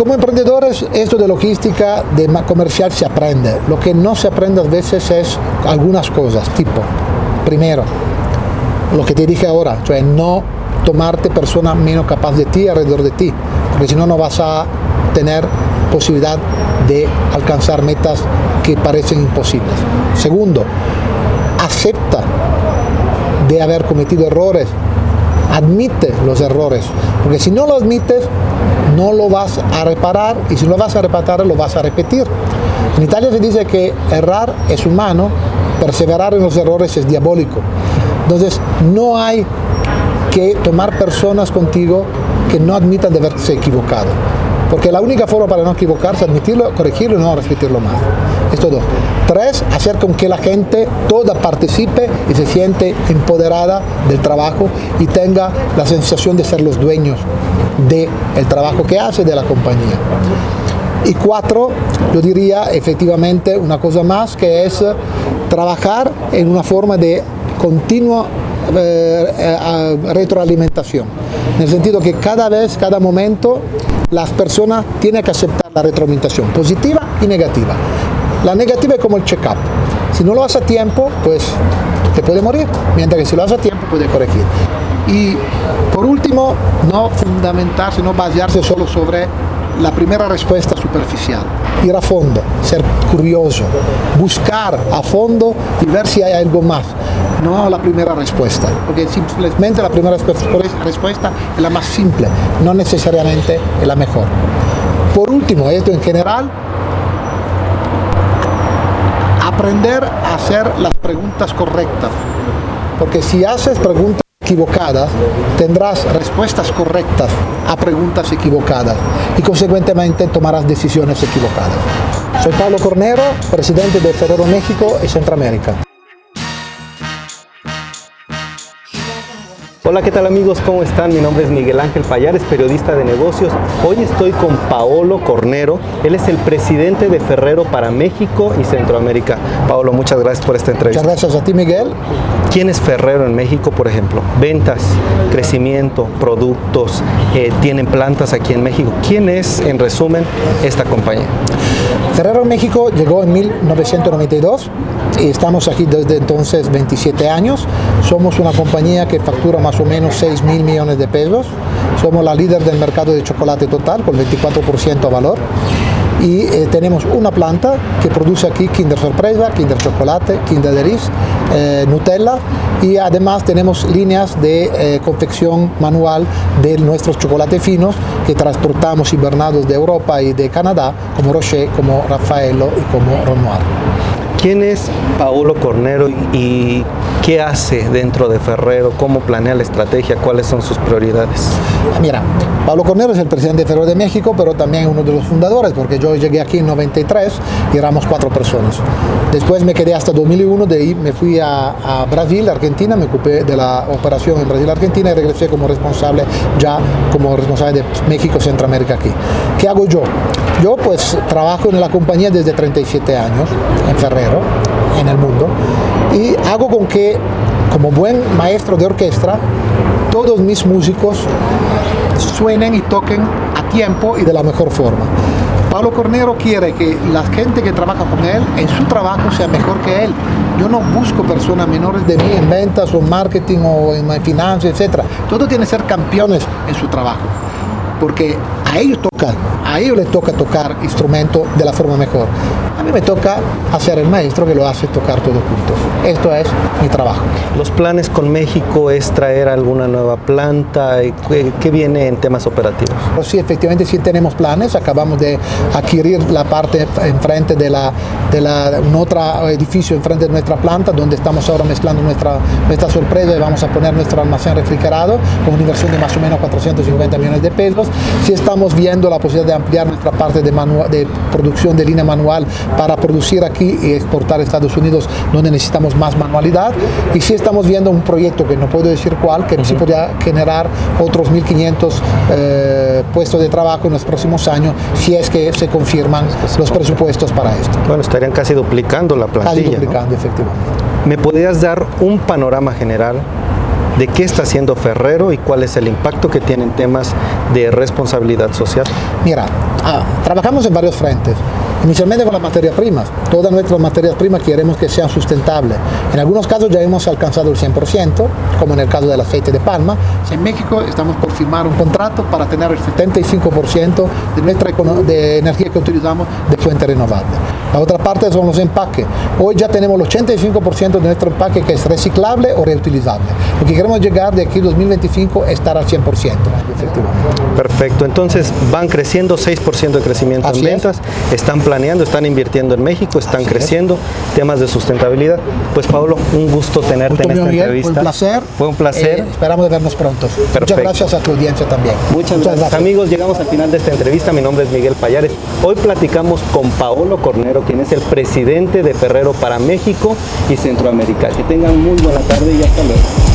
como emprendedores, esto de logística, de comercial se aprende. Lo que no se aprende a veces es algunas cosas, tipo, primero, lo que te dije ahora, sea no tomarte persona menos capaz de ti alrededor de ti, porque si no, no vas a tener posibilidad de alcanzar metas que parecen imposibles. Segundo, acepta de haber cometido errores, admite los errores, porque si no lo admites, no lo vas a reparar y si lo vas a reparar, lo vas a repetir. En Italia se dice que errar es humano, perseverar en los errores es diabólico. Entonces, no hay que tomar personas contigo que no admitan de haberse equivocado. Porque la única forma para no equivocarse es admitirlo, corregirlo y no repetirlo más. Es todo. Tres, hacer con que la gente toda participe y se siente empoderada del trabajo y tenga la sensación de ser los dueños del trabajo que hace de la compañía. Y cuatro, yo diría efectivamente una cosa más que es trabajar en una forma de continua eh, eh, retroalimentación. En el sentido que cada vez, cada momento, las personas tienen que aceptar la retroalimentación, positiva y negativa. La negativa es como el check-up. Si no lo hace a tiempo, pues te puede morir, mientras que si lo hace a tiempo puede corregir. Y por último, no fundamentarse, no basearse solo sobre la primera respuesta superficial. Ir a fondo, ser curioso, buscar a fondo y ver si hay algo más. No la primera respuesta, porque simplemente la primera respuesta es la más simple, no necesariamente es la mejor. Por último, esto en general, aprender a hacer las preguntas correctas, porque si haces preguntas equivocadas, tendrás respuestas correctas a preguntas equivocadas y consecuentemente tomarás decisiones equivocadas. Soy Pablo Cornero, presidente de Ferrero México y Centroamérica. Hola, ¿qué tal amigos? ¿Cómo están? Mi nombre es Miguel Ángel Payares, periodista de negocios. Hoy estoy con Paolo Cornero. Él es el presidente de Ferrero para México y Centroamérica. Paolo, muchas gracias por esta entrevista. Muchas gracias a ti, Miguel. ¿Quién es Ferrero en México, por ejemplo? Ventas, crecimiento, productos, eh, tienen plantas aquí en México. ¿Quién es, en resumen, esta compañía? Ferrero México llegó en 1992 y estamos aquí desde entonces 27 años. Somos una compañía que factura más o menos 6 mil millones de pesos. Somos la líder del mercado de chocolate total con 24% a valor. Y eh, tenemos una planta que produce aquí Kinder Sorpresa, Kinder Chocolate, Kinder Deris, eh, Nutella y además tenemos líneas de eh, confección manual de nuestros chocolates finos que transportamos hibernados de Europa y de Canadá como Rocher, como Raffaello y como Renoir. ¿Quién es Paolo Cornero y qué hace dentro de Ferrero? ¿Cómo planea la estrategia? ¿Cuáles son sus prioridades? Mira, Pablo Cornero es el presidente de Ferrero de México, pero también uno de los fundadores, porque yo llegué aquí en 93 y éramos cuatro personas. Después me quedé hasta 2001, de ahí me fui a, Brasil, Argentina, me ocupé de la operación en Brasil, Argentina y regresé como responsable, ya como responsable de México, Centroamérica aquí. ¿Qué hago yo? Yo pues trabajo en la compañía desde 37 años, en Ferrero en el mundo y hago con que, como buen maestro de orquesta, todos mis músicos suenen y toquen a tiempo y de la mejor forma. Pablo Cornero quiere que la gente que trabaja con él en su trabajo sea mejor que él. Yo no busco personas menores de mí en ventas o en marketing o en finanzas, etc. Todo tiene que ser campeones en su trabajo. Porque a ellos toca, a ellos les toca tocar instrumento de la forma mejor. A mí me toca hacer el maestro que lo hace tocar todo juntos. Esto es mi trabajo. ¿Los planes con México es traer alguna nueva planta? ¿Qué viene en temas operativos? Pues sí, efectivamente sí tenemos planes. Acabamos de adquirir la parte enfrente de, la, de la, un otro edificio enfrente de nuestra planta, donde estamos ahora mezclando nuestra, nuestra sorpresa y vamos a poner nuestro almacén refrigerado con una inversión de más o menos 450 millones de pesos. Sí estamos viendo la posibilidad de ampliar nuestra parte de, de producción de línea manual para producir aquí y exportar a Estados Unidos donde necesitamos más manualidad. Y sí estamos viendo un proyecto que no puedo decir cuál, que sí podría generar otros 1.500 eh, puestos de trabajo en los próximos años si es que se confirman los presupuestos para esto. Bueno, estarían casi duplicando la plantilla. Casi duplicando, efectivamente. ¿Me podrías dar un panorama general de qué está haciendo Ferrero y cuál es el impacto que tiene en temas de responsabilidad social. Mira, ah, trabajamos en varios frentes. Inicialmente con las materias primas. Todas nuestras materias primas queremos que sean sustentables. En algunos casos ya hemos alcanzado el 100%, como en el caso del aceite de palma. En México estamos por firmar un contrato para tener el 75% de nuestra de energía que utilizamos de fuente renovable. La otra parte son los empaques. Hoy ya tenemos el 85% de nuestro empaque que es reciclable o reutilizable. Lo que queremos llegar de aquí 2025 es estar al 100%, Perfecto, entonces van creciendo 6% de crecimiento en ventas, están planeando, están invirtiendo en México, están creciendo, temas de sustentabilidad. Pues Pablo, un gusto tenerte en esta entrevista. Fue un placer. Fue un placer. Eh, esperamos de vernos pronto. Muchas gracias a tu audiencia también. Muchas, gracias. Amigos, llegamos al final de esta entrevista. Mi nombre es Miguel Payares. Hoy platicamos con Paolo Cornero, quien es el presidente de Ferrero para México y Centroamérica. Que tengan muy buena tarde y hasta luego.